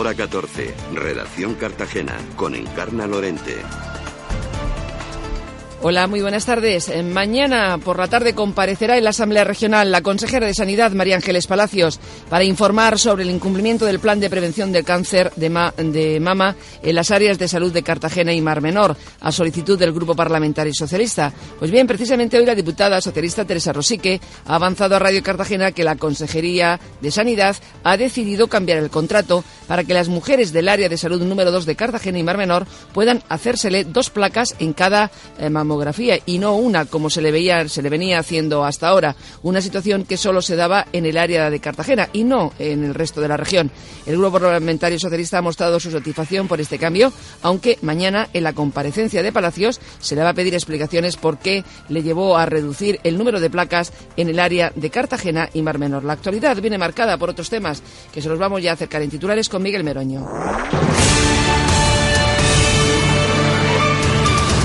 hora 14, Redacción Cartagena, con Encarna Lorente. Hola, muy buenas tardes. Eh, mañana por la tarde comparecerá en la Asamblea Regional la consejera de Sanidad, María Ángeles Palacios, para informar sobre el incumplimiento del plan de prevención del cáncer de, de, mama en las áreas de salud de Cartagena y Mar Menor, a solicitud del Grupo Parlamentario Socialista. Pues bien, precisamente hoy la diputada socialista Teresa Rosique ha avanzado a Radio Cartagena que la Consejería de Sanidad ha decidido cambiar el contrato para que las mujeres del área de salud número 2 de Cartagena y Mar Menor puedan hacérsele dos placas en cada eh, y no una como se le veía se le venía haciendo hasta ahora, una situación que solo se daba en el área de Cartagena y no en el resto de la región. El Grupo Parlamentario Socialista ha mostrado su satisfacción por este cambio, aunque mañana en la comparecencia de Palacios se le va a pedir explicaciones por qué le llevó a reducir el número de placas en el área de Cartagena y Mar Menor. La actualidad viene marcada por otros temas que se los vamos ya a acercar en titulares con Miguel Meroño.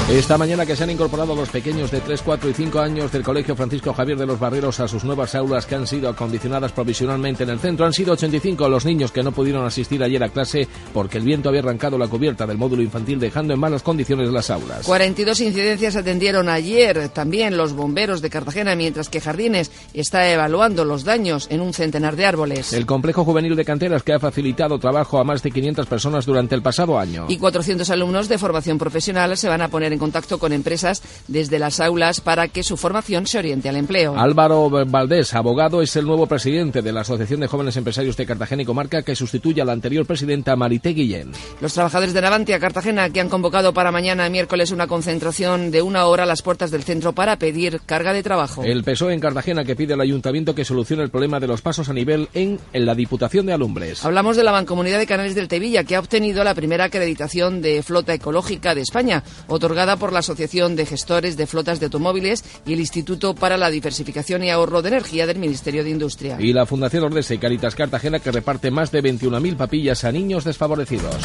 Esta mañana que se han incorporado los pequeños de 3, 4 y 5 años del Colegio Francisco Javier de los Barreros a sus nuevas aulas que han sido acondicionadas provisionalmente en el centro, han sido 85 los niños que no pudieron asistir ayer a clase porque el viento había arrancado la cubierta del módulo infantil dejando en malas condiciones las aulas. 42 incidencias atendieron ayer también los bomberos de Cartagena, mientras que Jardines está evaluando los daños en un centenar de árboles. El complejo juvenil de canteras que ha facilitado trabajo a más de 500 personas durante el pasado año. Y 400 alumnos de formación profesional se van a poner en contacto con empresas desde las aulas para que su formación se oriente al empleo. Álvaro Valdés, abogado, es el nuevo presidente de la Asociación de Jóvenes Empresarios de Cartagena y Comarca que sustituye a la anterior presidenta Marité Guillén. Los trabajadores de Navantia Cartagena que han convocado para mañana miércoles una concentración de una hora a las puertas del centro para pedir carga de trabajo. El PSOE en Cartagena que pide al ayuntamiento que solucione el problema de los pasos a nivel en, en la Diputación de Alumbres. Hablamos de la Mancomunidad de Canales del Tevilla que ha obtenido la primera acreditación de flota ecológica de España, otorgada por la Asociación de Gestores de Flotas de Automóviles y el Instituto para la Diversificación y Ahorro de Energía del Ministerio de Industria. Y la Fundación Ordesa y Caritas Cartagena que reparte más de 21.000 papillas a niños desfavorecidos.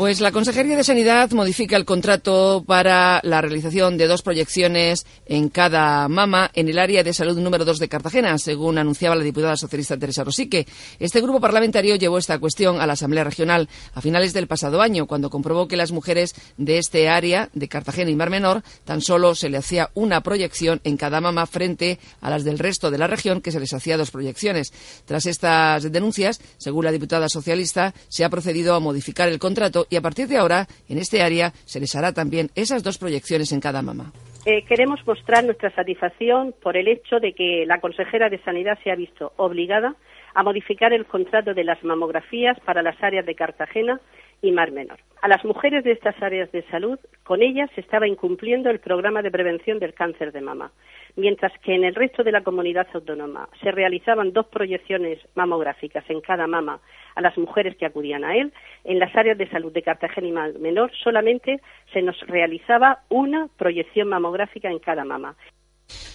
Pues la Consejería de Sanidad modifica el contrato para la realización de dos proyecciones en cada mama en el área de salud número 2 de Cartagena, según anunciaba la diputada socialista Teresa Rosique. Este grupo parlamentario llevó esta cuestión a la Asamblea Regional a finales del pasado año, cuando comprobó que las mujeres de este área, de Cartagena y Mar Menor, tan solo se le hacía una proyección en cada mama frente a las del resto de la región, que se les hacía dos proyecciones. Tras estas denuncias, según la diputada socialista, se ha procedido a modificar el contrato y a partir de ahora, en este área, se les hará también esas dos proyecciones en cada mama. Eh, queremos mostrar nuestra satisfacción por el hecho de que la consejera de Sanidad se ha visto obligada a modificar el contrato de las mamografías para las áreas de Cartagena y Mar Menor. A las mujeres de estas áreas de salud, con ellas se estaba incumpliendo el programa de prevención del cáncer de mama, mientras que en el resto de la comunidad autónoma se realizaban dos proyecciones mamográficas en cada mama a las mujeres que acudían a él, en las áreas de salud de Cartagena y Mar Menor solamente se nos realizaba una proyección mamográfica en cada mama.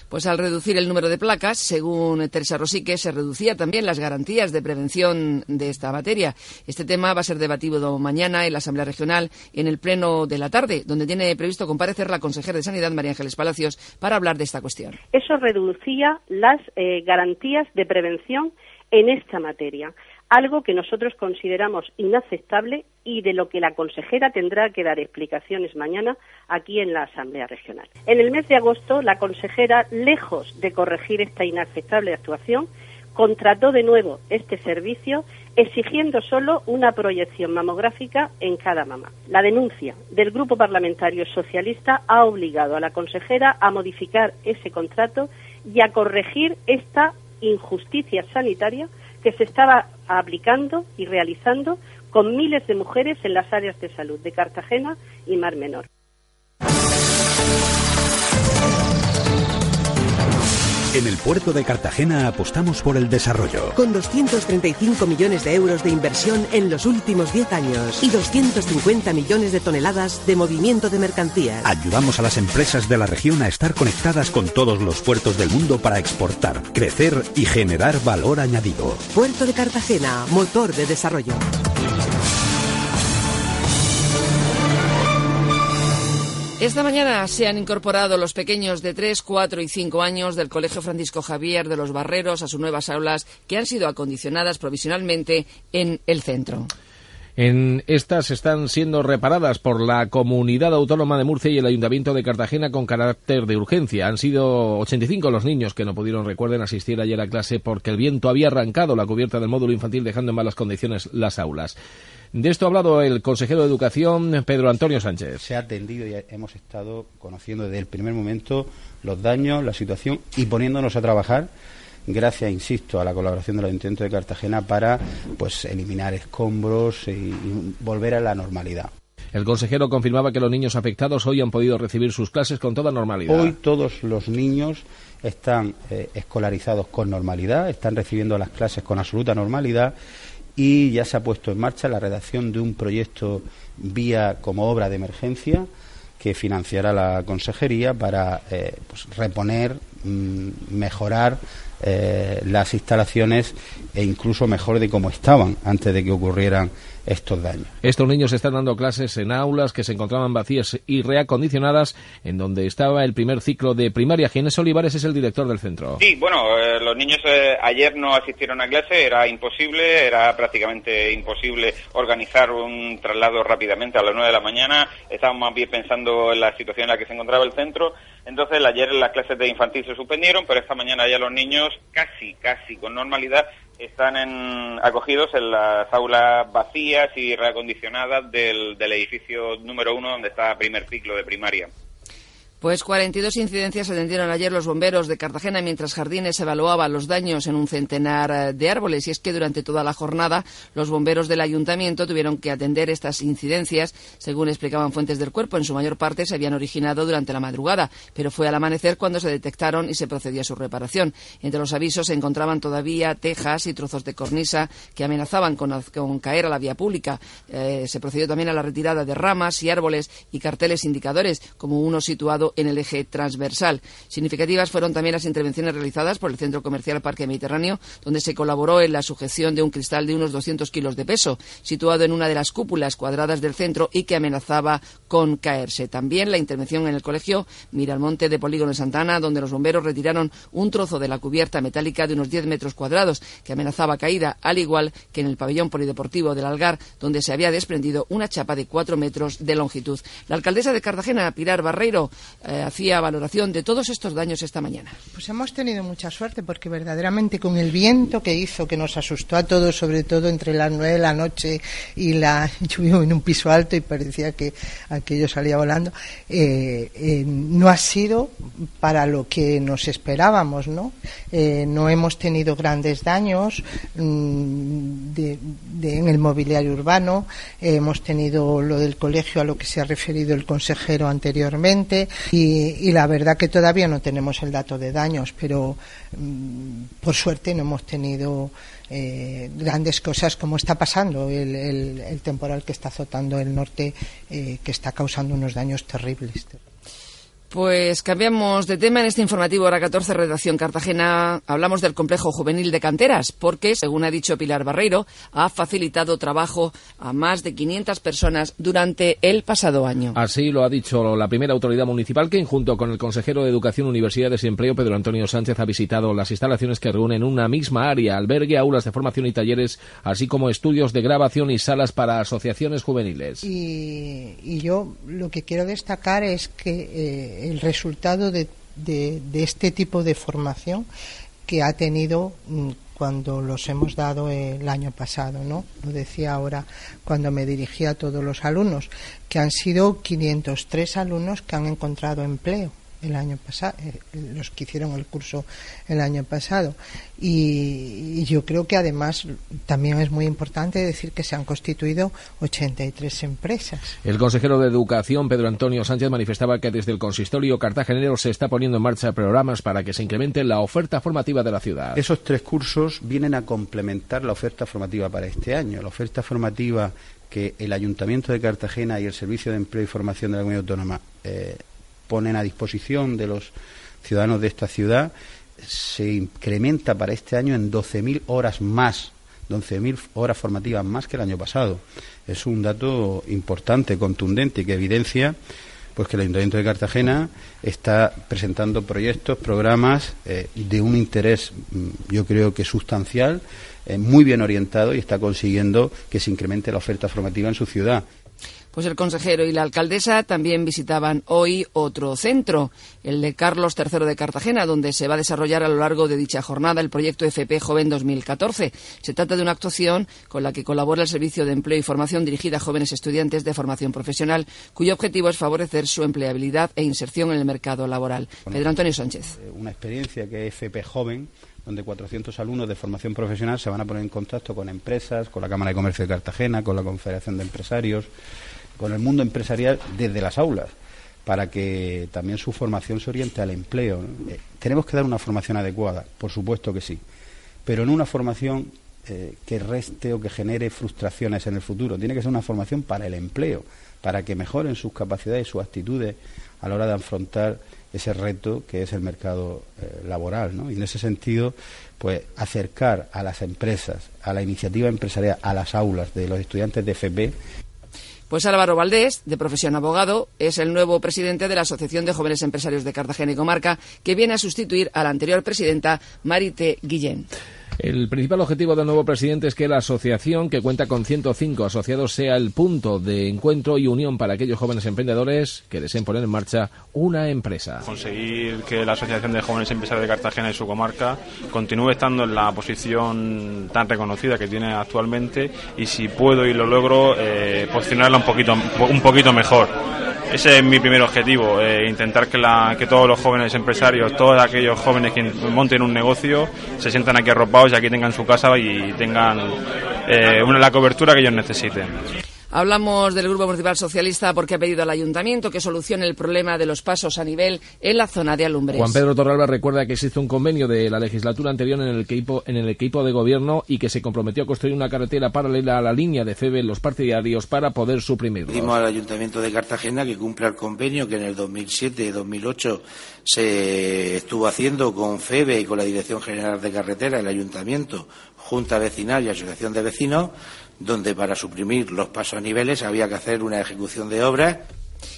Pues al reducir el número de placas, según Teresa Rosique, se reducía también las garantías de prevención de esta materia. Este tema va a ser debatido mañana en la Asamblea Regional en el Pleno de la tarde, donde tiene previsto comparecer la consejera de Sanidad, María Ángeles Palacios, para hablar de esta cuestión. Eso reducía las eh, garantías de prevención en esta materia algo que nosotros consideramos inaceptable y de lo que la consejera tendrá que dar explicaciones mañana aquí en la Asamblea Regional. En el mes de agosto, la consejera, lejos de corregir esta inaceptable actuación, contrató de nuevo este servicio exigiendo solo una proyección mamográfica en cada mamá. La denuncia del Grupo Parlamentario Socialista ha obligado a la consejera a modificar ese contrato y a corregir esta injusticia sanitaria que se estaba aplicando y realizando con miles de mujeres en las áreas de salud de Cartagena y Mar Menor. En el puerto de Cartagena apostamos por el desarrollo. Con 235 millones de euros de inversión en los últimos 10 años y 250 millones de toneladas de movimiento de mercancías. Ayudamos a las empresas de la región a estar conectadas con todos los puertos del mundo para exportar, crecer y generar valor añadido. Puerto de Cartagena, motor de desarrollo. Esta mañana se han incorporado los pequeños de 3, 4 y 5 años del Colegio Francisco Javier de los Barreros a sus nuevas aulas que han sido acondicionadas provisionalmente en el centro. En estas están siendo reparadas por la Comunidad Autónoma de Murcia y el Ayuntamiento de Cartagena con carácter de urgencia. Han sido 85 los niños que no pudieron, recuerden, asistir ayer a clase porque el viento había arrancado la cubierta del módulo infantil dejando en malas condiciones las aulas. De esto ha hablado el consejero de Educación, Pedro Antonio Sánchez. Se ha atendido y hemos estado conociendo desde el primer momento los daños, la situación y poniéndonos a trabajar gracias, insisto, a la colaboración del Ayuntamiento de Cartagena para pues eliminar escombros y, volver a la normalidad. El consejero confirmaba que los niños afectados hoy han podido recibir sus clases con toda normalidad. Hoy todos los niños están eh, escolarizados con normalidad, están recibiendo las clases con absoluta normalidad y ya se ha puesto en marcha la redacción de un proyecto vía como obra de emergencia que financiará la consejería para eh, pues, reponer, mm, mejorar eh, las instalaciones e incluso mejor de cómo estaban antes de que ocurrieran estos daños. Estos niños están dando clases en aulas que se encontraban vacías y reacondicionadas, en donde estaba el primer ciclo de primaria. Ginés Olivares es el director del centro. Sí, bueno, eh, los niños eh, ayer no asistieron a clase, era imposible, era prácticamente imposible organizar un traslado rápidamente a las 9 de la mañana. Estábamos más bien pensando en la situación en la que se encontraba el centro. Entonces, ayer las clases de infantil se suspendieron, pero esta mañana ya los niños, casi, casi con normalidad, están en, acogidos en las aulas vacías y reacondicionadas del, del edificio número uno donde está primer ciclo de primaria. Pues 42 incidencias atendieron ayer los bomberos de Cartagena mientras Jardines evaluaba los daños en un centenar eh, de árboles. Y es que durante toda la jornada los bomberos del ayuntamiento tuvieron que atender estas incidencias. Según explicaban fuentes del cuerpo, en su mayor parte se habían originado durante la madrugada, pero fue al amanecer cuando se detectaron y se procedió a su reparación. Entre los avisos se encontraban todavía tejas y trozos de cornisa que amenazaban con, caer a la vía pública. Eh, se procedió también a la retirada de ramas y árboles y carteles indicadores, como uno situado en el eje transversal. Significativas fueron también las intervenciones realizadas por el Centro Comercial Parque Mediterráneo, donde se colaboró en la sujeción de un cristal de unos 200 kilos de peso, situado en una de las cúpulas cuadradas del centro y que amenazaba con caerse. También la intervención en el colegio Miralmonte de Polígono de Santana, donde los bomberos retiraron un trozo de la cubierta metálica de unos 10 metros cuadrados que amenazaba caída, al igual que en el pabellón polideportivo del Algar, donde se había desprendido una chapa de 4 metros de longitud. La alcaldesa de Cartagena, Pilar Barreiro, eh, hacía valoración de todos estos daños esta mañana. Pues hemos tenido mucha suerte porque verdaderamente con el viento que hizo, que nos asustó a todos, sobre todo entre las nueve de la noche y la lluvia en un piso alto y parecía que aquello salía volando, eh, eh, no ha sido para lo que nos esperábamos, ¿no? no hemos tenido grandes daños mm, en el mobiliario urbano, hemos tenido lo del colegio a lo que se ha referido el consejero anteriormente y, la verdad que todavía no tenemos el dato de daños, pero mm, por suerte no hemos tenido eh, grandes cosas como está pasando el, temporal que está azotando el norte, eh, que está causando unos daños terribles. Pues cambiamos de tema en este informativo hora 14 Redacción Cartagena. Hablamos del complejo juvenil de canteras porque, según ha dicho Pilar Barreiro, ha facilitado trabajo a más de 500 personas durante el pasado año. Así lo ha dicho la primera autoridad municipal que, junto con el consejero de Educación, Universidades y Empleo, Pedro Antonio Sánchez, ha visitado las instalaciones que reúnen una misma área, albergue, aulas de formación y talleres, así como estudios de grabación y salas para asociaciones juveniles. Y, yo lo que quiero destacar es que eh, el resultado de, de, este tipo de formación que ha tenido mm, cuando los hemos dado el año pasado, ¿no? Lo decía ahora cuando me dirigía a todos los alumnos, que han sido 503 alumnos que han encontrado empleo el año pasado, eh, los que hicieron el curso el año pasado. Y, yo creo que además también es muy importante decir que se han constituido 83 empresas. El consejero de Educación, Pedro Antonio Sánchez, manifestaba que desde el consistorio cartagenero se está poniendo en marcha programas para que se incremente la oferta formativa de la ciudad. Esos tres cursos vienen a complementar la oferta formativa para este año. La oferta formativa que el Ayuntamiento de Cartagena y el Servicio de Empleo y Formación de la Comunidad Autónoma eh, ponen a disposición de los ciudadanos de esta ciudad se incrementa para este año en 12.000 horas más, 12.000 horas formativas más que el año pasado. Es un dato importante, contundente, que evidencia Pues que el Ayuntamiento de Cartagena está presentando proyectos, programas eh, de un interés, mm, yo creo que sustancial, eh, muy bien orientado y está consiguiendo que se incremente la oferta formativa en su ciudad. Pues el consejero y la alcaldesa también visitaban hoy otro centro, el de Carlos III de Cartagena, donde se va a desarrollar a lo largo de dicha jornada el proyecto FP Joven 2014. Se trata de una actuación con la que colabora el Servicio de Empleo y Formación dirigida a jóvenes estudiantes de formación profesional, cuyo objetivo es favorecer su empleabilidad e inserción en el mercado laboral. Pedro Antonio Sánchez. Eh, una experiencia que es FP Joven donde 400 alumnos de formación profesional se van a poner en contacto con empresas, con la Cámara de Comercio de Cartagena, con la Confederación de Empresarios, con el mundo empresarial desde las aulas para que también su formación se oriente al empleo. Eh, tenemos que dar una formación adecuada, por supuesto que sí, pero no una formación eh, que reste o que genere frustraciones en el futuro. Tiene que ser una formación para el empleo, para que mejoren sus capacidades y sus actitudes a la hora de afrontar ese reto que es el mercado eh, laboral. Y en ese sentido, pues acercar a las empresas, a la iniciativa empresarial, a las aulas de los estudiantes de FP pues Álvaro Valdés, de profesión abogado, es el nuevo presidente de la Asociación de Jóvenes Empresarios de Cartagena y Comarca, que viene a sustituir a la anterior presidenta Marite Guillén. El principal objetivo del nuevo presidente es que la asociación, que cuenta con 105 asociados, sea el punto de encuentro y unión para aquellos jóvenes emprendedores que deseen poner en marcha una empresa. Conseguir que la Asociación de Jóvenes Empresarios de Cartagena y su comarca continúe estando en la posición tan reconocida que tiene actualmente y si puedo y lo logro, eh, posicionarla un poquito, un poquito mejor ese es mi primer objetivo, eh, intentar que, la, que todos los jóvenes empresarios, todos aquellos jóvenes que monten un negocio, se sientan aquí arropados y aquí tengan su casa y tengan eh, una, la cobertura que ellos necesiten. Hablamos del Grupo Municipal Socialista porque ha pedido al Ayuntamiento que solucione el problema de los pasos a nivel en la zona de Alumbres. Juan Pedro Torralba recuerda que existe un convenio de la legislatura anterior en el equipo, en el equipo de gobierno y que se comprometió a construir una carretera paralela a la línea de FEBE en los partidarios para poder suprimirlo. Pedimos al Ayuntamiento de Cartagena que cumpla el convenio que en el 2007 y 2008 se estuvo haciendo con FEBE y con la Dirección General de Carretera, el Ayuntamiento, Junta Vecinal y Asociación de Vecinos donde para suprimir los pasos a niveles había que hacer una ejecución de obras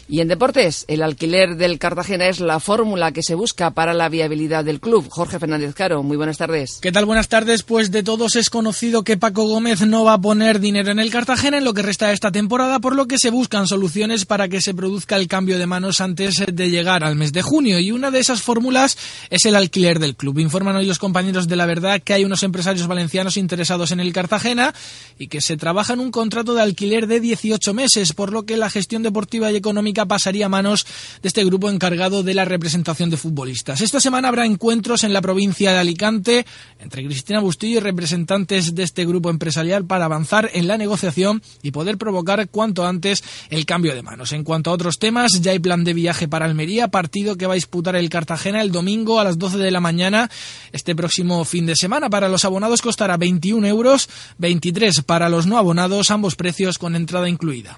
y en deportes, el alquiler del Cartagena es la fórmula que se busca para la viabilidad del club. Jorge Fernández Caro, muy buenas tardes. ¿Qué tal? Buenas tardes. Pues de todos es conocido que Paco Gómez no va a poner dinero en el Cartagena en lo que resta de esta temporada, por lo que se buscan soluciones para que se produzca el cambio de manos antes de llegar al mes de junio. Y una de esas fórmulas es el alquiler del club. Informan hoy los compañeros de la verdad que hay unos empresarios valencianos interesados en el Cartagena y que se trabaja en un contrato de alquiler de 18 meses, por lo que la gestión deportiva y económica pasaría a manos de este grupo encargado de la representación de futbolistas. Esta semana habrá encuentros en la provincia de Alicante entre Cristina Bustillo y representantes de este grupo empresarial para avanzar en la negociación y poder provocar cuanto antes el cambio de manos. En cuanto a otros temas, ya hay plan de viaje para Almería, partido que va a disputar el Cartagena el domingo a las 12 de la mañana este próximo fin de semana. Para los abonados costará 21 euros, 23 para los no abonados, ambos precios con entrada incluida.